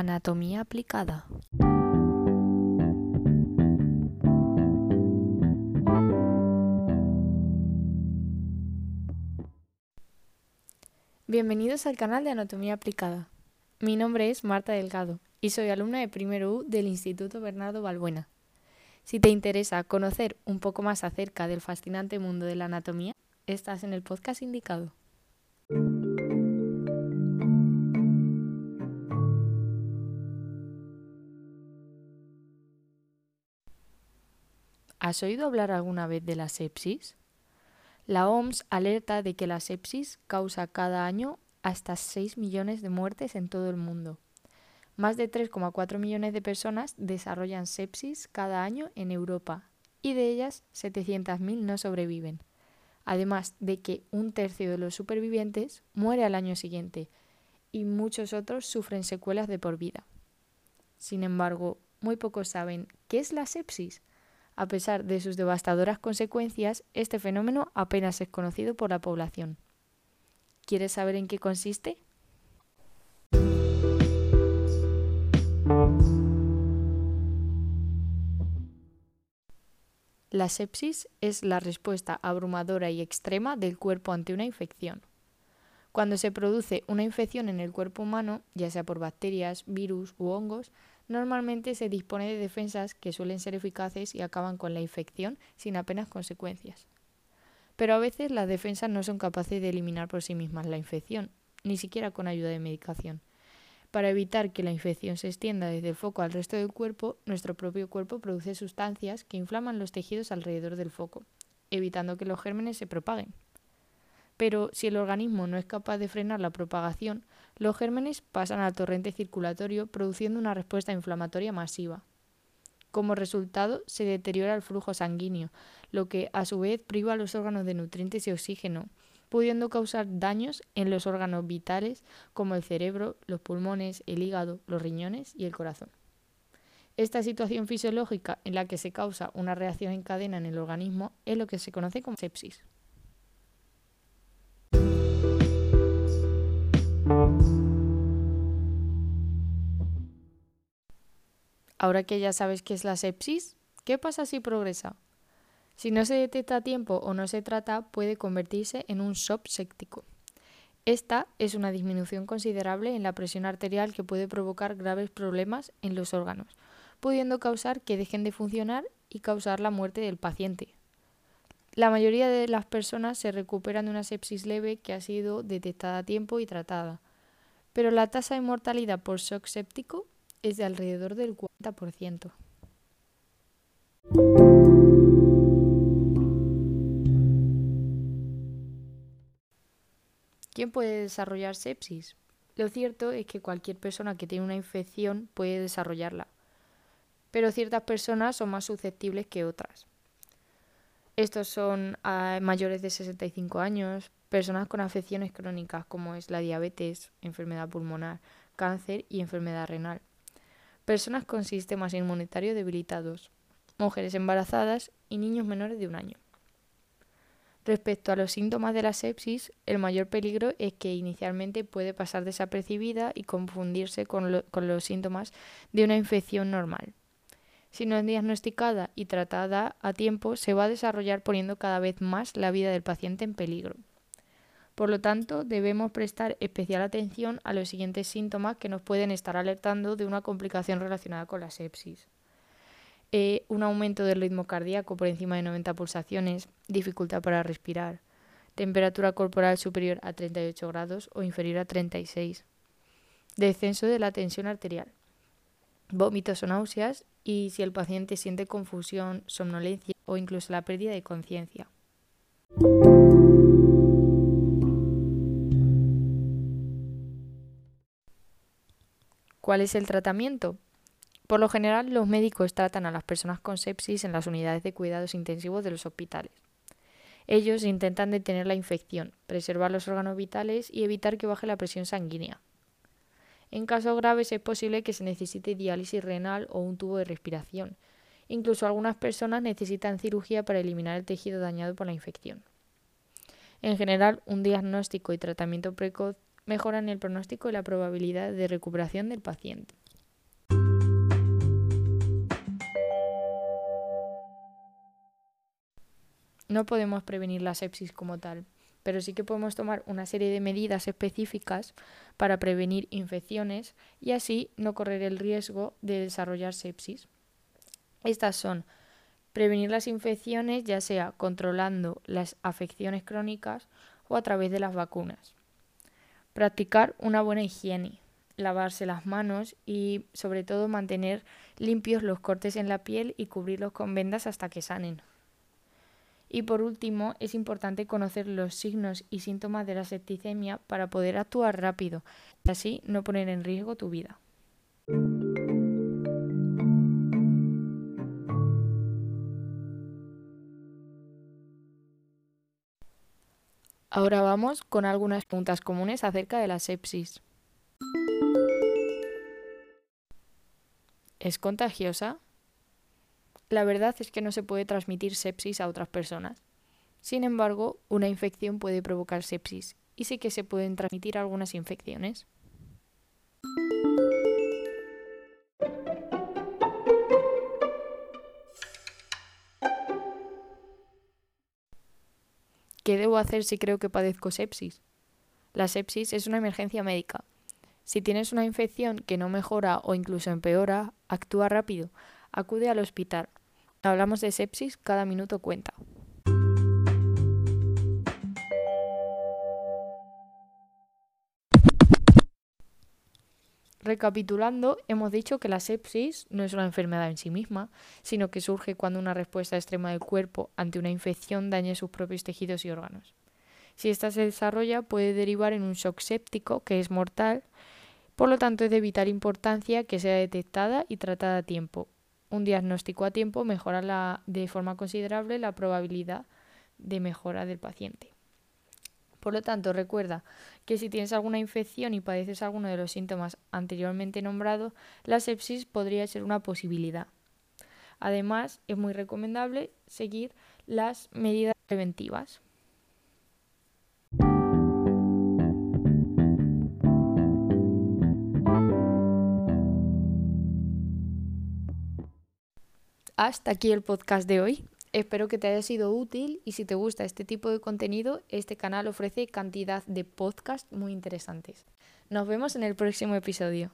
Anatomía aplicada. Bienvenidos al canal de Anatomía aplicada. Mi nombre es Marta Delgado y soy alumna de primero U del Instituto Bernardo Balbuena. Si te interesa conocer un poco más acerca del fascinante mundo de la anatomía, estás en el podcast indicado. ¿Has oído hablar alguna vez de la sepsis? La OMS alerta de que la sepsis causa cada año hasta 6 millones de muertes en todo el mundo. Más de 3,4 millones de personas desarrollan sepsis cada año en Europa y de ellas 700.000 no sobreviven. Además de que un tercio de los supervivientes muere al año siguiente y muchos otros sufren secuelas de por vida. Sin embargo, muy pocos saben qué es la sepsis a pesar de sus devastadoras consecuencias, este fenómeno apenas es conocido por la población. ¿Quieres saber en qué consiste? La sepsis es la respuesta abrumadora y extrema del cuerpo ante una infección. Cuando se produce una infección en el cuerpo humano, ya sea por bacterias, virus u hongos, Normalmente se dispone de defensas que suelen ser eficaces y acaban con la infección sin apenas consecuencias. Pero a veces las defensas no son capaces de eliminar por sí mismas la infección, ni siquiera con ayuda de medicación. Para evitar que la infección se extienda desde el foco al resto del cuerpo, nuestro propio cuerpo produce sustancias que inflaman los tejidos alrededor del foco, evitando que los gérmenes se propaguen. Pero si el organismo no es capaz de frenar la propagación, los gérmenes pasan al torrente circulatorio produciendo una respuesta inflamatoria masiva. Como resultado, se deteriora el flujo sanguíneo, lo que a su vez priva a los órganos de nutrientes y oxígeno, pudiendo causar daños en los órganos vitales como el cerebro, los pulmones, el hígado, los riñones y el corazón. Esta situación fisiológica en la que se causa una reacción en cadena en el organismo es lo que se conoce como sepsis. Ahora que ya sabes qué es la sepsis, ¿qué pasa si progresa? Si no se detecta a tiempo o no se trata, puede convertirse en un shock séptico. Esta es una disminución considerable en la presión arterial que puede provocar graves problemas en los órganos, pudiendo causar que dejen de funcionar y causar la muerte del paciente. La mayoría de las personas se recuperan de una sepsis leve que ha sido detectada a tiempo y tratada, pero la tasa de mortalidad por shock séptico es de alrededor del 40%. ¿Quién puede desarrollar sepsis? Lo cierto es que cualquier persona que tiene una infección puede desarrollarla, pero ciertas personas son más susceptibles que otras. Estos son ah, mayores de 65 años, personas con afecciones crónicas como es la diabetes, enfermedad pulmonar, cáncer y enfermedad renal personas con sistemas inmunitarios debilitados, mujeres embarazadas y niños menores de un año. Respecto a los síntomas de la sepsis, el mayor peligro es que inicialmente puede pasar desapercibida y confundirse con, con, los síntomas de una infección normal. Si no es diagnosticada y tratada a tiempo, se va a desarrollar poniendo cada vez más la vida del paciente en peligro. Por lo tanto, debemos prestar especial atención a los siguientes síntomas que nos pueden estar alertando de una complicación relacionada con la sepsis. Eh, un aumento del ritmo cardíaco por encima de 90 pulsaciones, dificultad para respirar, temperatura corporal superior a 38 grados o inferior a 36, descenso de la tensión arterial, vómitos o náuseas y si el paciente siente confusión, somnolencia o incluso la pérdida de conciencia. ¿Cuál es el tratamiento? Por lo general, los médicos tratan a las personas con sepsis en las unidades de cuidados intensivos de los hospitales. Ellos intentan detener la infección, preservar los órganos vitales y evitar que baje la presión sanguínea. En casos graves es posible que se necesite diálisis renal o un tubo de respiración. Incluso algunas personas necesitan cirugía para eliminar el tejido dañado por la infección. En general, un diagnóstico y tratamiento precoz mejoran el pronóstico y la probabilidad de recuperación del paciente. No podemos prevenir la sepsis como tal, pero sí que podemos tomar una serie de medidas específicas para prevenir infecciones y así no correr el riesgo de desarrollar sepsis. Estas son prevenir las infecciones ya sea controlando las afecciones crónicas o a través de las vacunas. Practicar una buena higiene, lavarse las manos y sobre todo mantener limpios los cortes en la piel y cubrirlos con vendas hasta que sanen. Y por último, es importante conocer los signos y síntomas de la septicemia para poder actuar rápido y así no poner en riesgo tu vida. Ahora vamos con algunas preguntas comunes acerca de la sepsis. ¿Es contagiosa? La verdad es que no se puede transmitir sepsis a otras personas. Sin embargo, una infección puede provocar sepsis y sí que se pueden transmitir algunas infecciones. ¿Qué debo hacer si creo que padezco sepsis? La sepsis es una emergencia médica si tienes una infección que no mejora o incluso empeora, actúa rápido. Acude al hospital. Hablamos de sepsis, cada minuto cuenta. Recapitulando, hemos dicho que la sepsis no es una enfermedad en sí misma, sino que surge cuando una respuesta extrema del cuerpo ante una infección daña sus propios tejidos y órganos. Si esta se desarrolla, puede derivar en un shock séptico, que es mortal, por lo tanto, es de vital importancia que sea detectada y tratada a tiempo. Un diagnóstico a tiempo mejora de forma considerable la probabilidad de mejora del paciente. Por lo tanto, recuerda que si tienes alguna infección y padeces alguno de los síntomas anteriormente nombrados, la sepsis podría ser una posibilidad. Además, es muy recomendable seguir las medidas preventivas. Hasta aquí el podcast de hoy. Espero que te haya sido útil y si te gusta este tipo de contenido, este canal ofrece cantidad de podcasts muy interesantes. Nos vemos en el próximo episodio.